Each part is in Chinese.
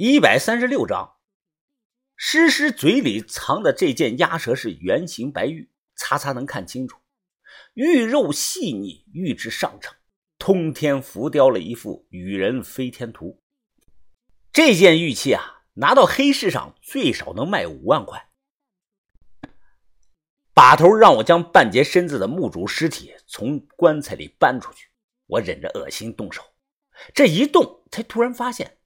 一百三十六章，诗诗嘴里藏的这件鸭舌是圆形白玉，擦擦能看清楚，玉肉细腻，玉质上乘，通天浮雕了一幅羽人飞天图。这件玉器啊，拿到黑市上最少能卖五万块。把头让我将半截身子的墓主尸体从棺材里搬出去，我忍着恶心动手，这一动才突然发现，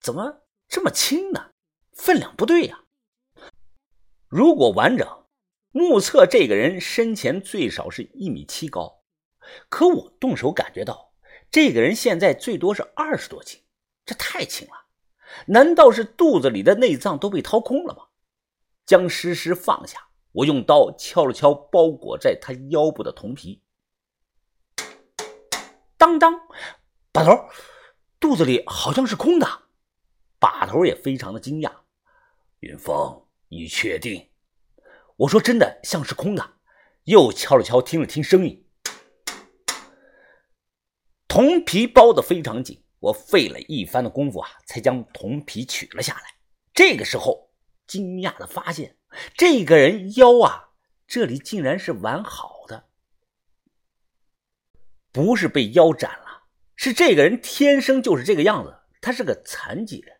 怎么这么轻呢？分量不对呀！如果完整，目测这个人身前最少是一米七高，可我动手感觉到，这个人现在最多是二十多斤，这太轻了。难道是肚子里的内脏都被掏空了吗？将诗诗放下。我用刀敲了敲包裹在他腰部的铜皮，当当，把头，肚子里好像是空的。把头也非常的惊讶。云峰，你确定？我说真的，像是空的。又敲了敲，听了听声音，铜皮包的非常紧。我费了一番的功夫啊，才将铜皮取了下来。这个时候，惊讶的发现。这个人腰啊，这里竟然是完好的，不是被腰斩了，是这个人天生就是这个样子，他是个残疾人。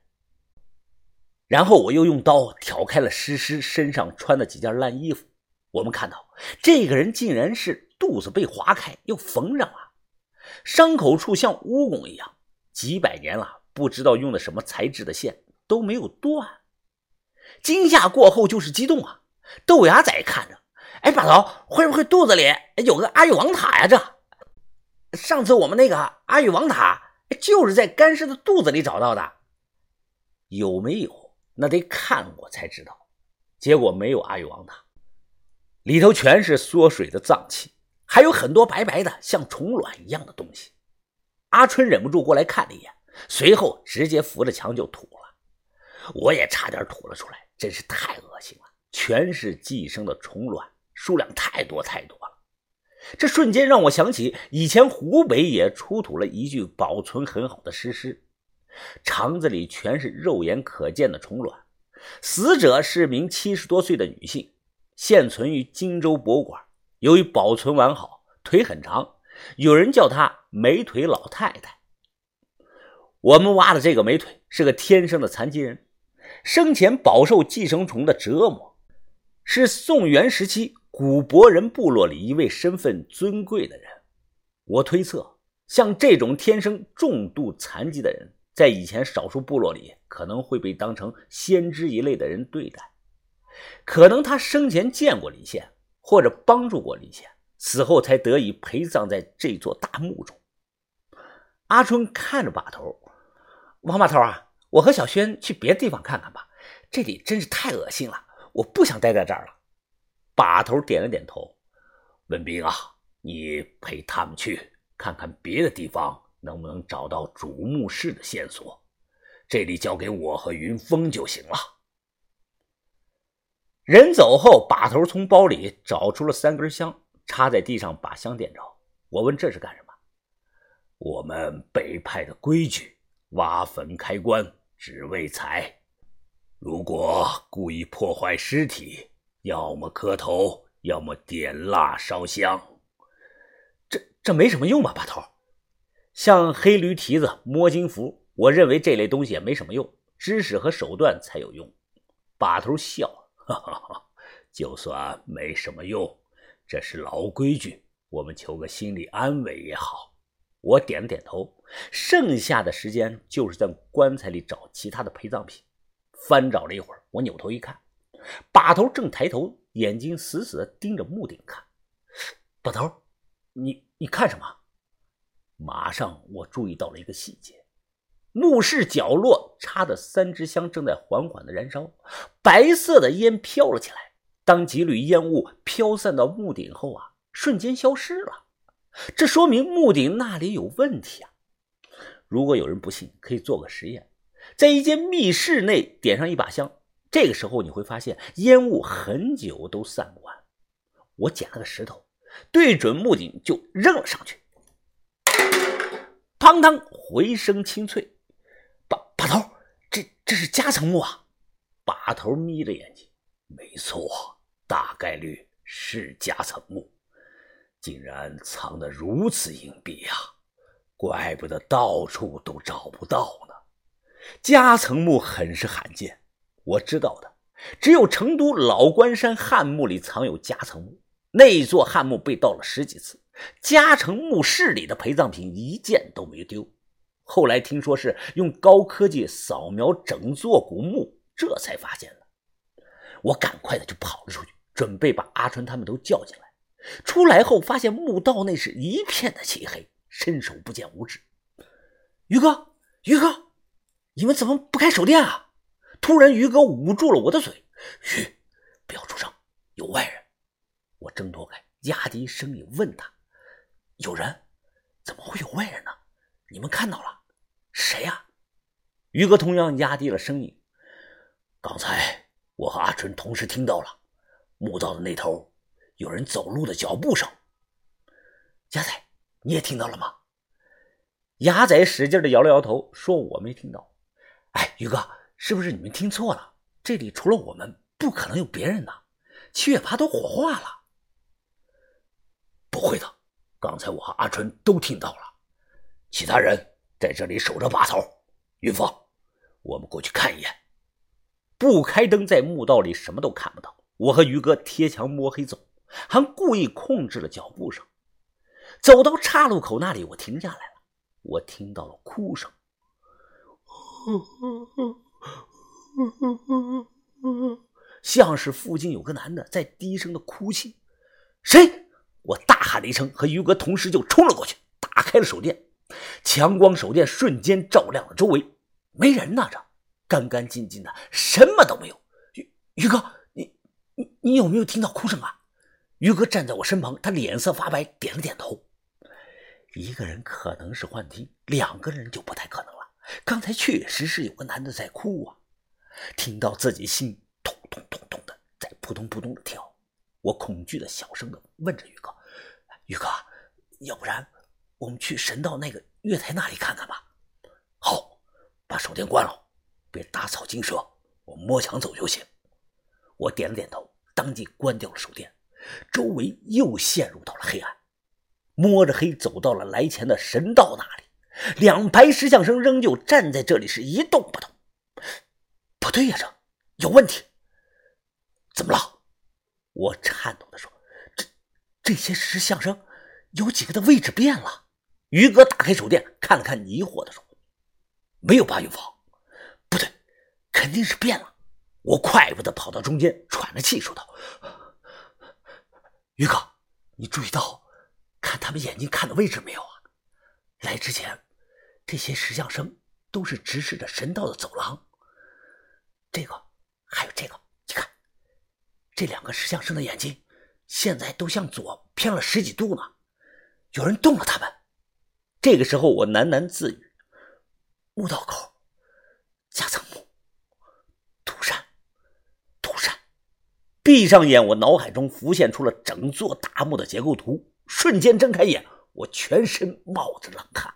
然后我又用刀挑开了诗诗身上穿的几件烂衣服，我们看到这个人竟然是肚子被划开又缝上了，伤口处像蜈蚣一样，几百年了，不知道用的什么材质的线都没有断。惊吓过后就是激动啊！豆芽仔看着，哎，把头会不会肚子里有个阿育王塔呀？这上次我们那个阿育王塔就是在干尸的肚子里找到的，有没有？那得看过才知道。结果没有阿育王塔，里头全是缩水的脏器，还有很多白白的像虫卵一样的东西。阿春忍不住过来看了一眼，随后直接扶着墙就吐了，我也差点吐了出来。真是太恶心了，全是寄生的虫卵，数量太多太多了。这瞬间让我想起以前湖北也出土了一具保存很好的尸尸，肠子里全是肉眼可见的虫卵。死者是名七十多岁的女性，现存于荆州博物馆。由于保存完好，腿很长，有人叫她“美腿老太太”。我们挖的这个美腿是个天生的残疾人。生前饱受寄生虫的折磨，是宋元时期古博人部落里一位身份尊贵的人。我推测，像这种天生重度残疾的人，在以前少数部落里可能会被当成先知一类的人对待。可能他生前见过李现，或者帮助过李现，死后才得以陪葬在这座大墓中。阿春看着把头，王把头啊。我和小轩去别的地方看看吧，这里真是太恶心了，我不想待在这儿了。把头点了点头，文斌啊，你陪他们去看看别的地方，能不能找到主墓室的线索？这里交给我和云峰就行了。人走后，把头从包里找出了三根香，插在地上，把香点着。我问这是干什么？我们北派的规矩，挖坟开棺。只为财，如果故意破坏尸体，要么磕头，要么点蜡烧香。这这没什么用吧，把头？像黑驴蹄子、摸金符，我认为这类东西也没什么用，知识和手段才有用。把头笑，哈哈哈，就算没什么用，这是老规矩，我们求个心理安慰也好。我点了点头，剩下的时间就是在棺材里找其他的陪葬品。翻找了一会儿，我扭头一看，把头正抬头，眼睛死死地盯着墓顶看。把头，你你看什么？马上我注意到了一个细节：墓室角落插的三支香正在缓缓的燃烧，白色的烟飘了起来。当几缕烟雾飘散到墓顶后啊，瞬间消失了。这说明墓顶那里有问题啊！如果有人不信，可以做个实验，在一间密室内点上一把香，这个时候你会发现烟雾很久都散不完。我捡了个石头，对准墓顶就扔了上去，砰当，回声清脆。把把头，这这是夹层木啊！把头眯着眼睛，没错，大概率是夹层木，竟然藏得如此隐蔽呀！怪不得到处都找不到呢。夹层木很是罕见，我知道的只有成都老关山汉墓里藏有夹层木，那座汉墓被盗了十几次，嘉诚墓室里的陪葬品一件都没丢。后来听说是用高科技扫描整座古墓，这才发现了。我赶快的就跑了出去，准备把阿春他们都叫进来。出来后发现墓道内是一片的漆黑。伸手不见五指，于哥，于哥，你们怎么不开手电啊？突然，于哥捂住了我的嘴，嘘，不要出声，有外人。我挣脱开，压低声音问他：“有人？怎么会有外人呢？你们看到了？谁呀？”于哥同样压低了声音：“刚才我和阿春同时听到了，墓道的那头有人走路的脚步声。”鸭仔。你也听到了吗？牙仔使劲的摇了摇头，说：“我没听到。”哎，于哥，是不是你们听错了？这里除了我们，不可能有别人呐。七月八都火化了。不会的，刚才我和阿春都听到了。其他人在这里守着把头。云峰，我们过去看一眼。不开灯，在墓道里什么都看不到。我和于哥贴墙摸黑走，还故意控制了脚步声。走到岔路口那里，我停下来了。我听到了哭声，像是附近有个男的在低声的哭泣。谁？我大喊了一声，和于哥同时就冲了过去，打开了手电，强光手电瞬间照亮了周围，没人呢，这干干净净的，什么都没有。于于哥，你你你有没有听到哭声啊？于哥站在我身旁，他脸色发白，点了点头。一个人可能是幻听，两个人就不太可能了。刚才确实是有个男的在哭啊，听到自己心痛痛痛痛的在扑通扑通的跳。我恐惧的小声的问着宇哥：“宇哥，要不然我们去神道那个月台那里看看吧？”好，把手电关了，别打草惊蛇，我摸墙走就行。我点了点头，当即关掉了手电，周围又陷入到了黑暗。摸着黑走到了来前的神道那里，两排石像生仍旧站在这里，是一动不动。不对呀，这有问题！怎么了？我颤抖的说：“这这些石像生有几个的位置变了。”于哥打开手电看了看，疑惑的说：“没有吧，云芳？不对，肯定是变了。”我快步的跑到中间，喘着气说道：“于哥，你注意到？”看他们眼睛看的位置没有啊？来之前，这些石像生都是直视着神道的走廊。这个，还有这个，这两个石像生的眼睛现在都向左偏了十几度呢。有人动了他们。这个时候，我喃喃自语：“墓道口，夹层墓，土山，土山。”闭上眼，我脑海中浮现出了整座大墓的结构图。瞬间睁开眼，我全身冒着冷汗，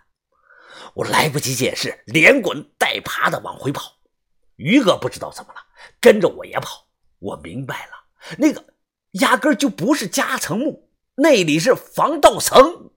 我来不及解释，连滚带爬的往回跑。于哥不知道怎么了，跟着我也跑。我明白了，那个压根就不是夹层木，那里是防盗层。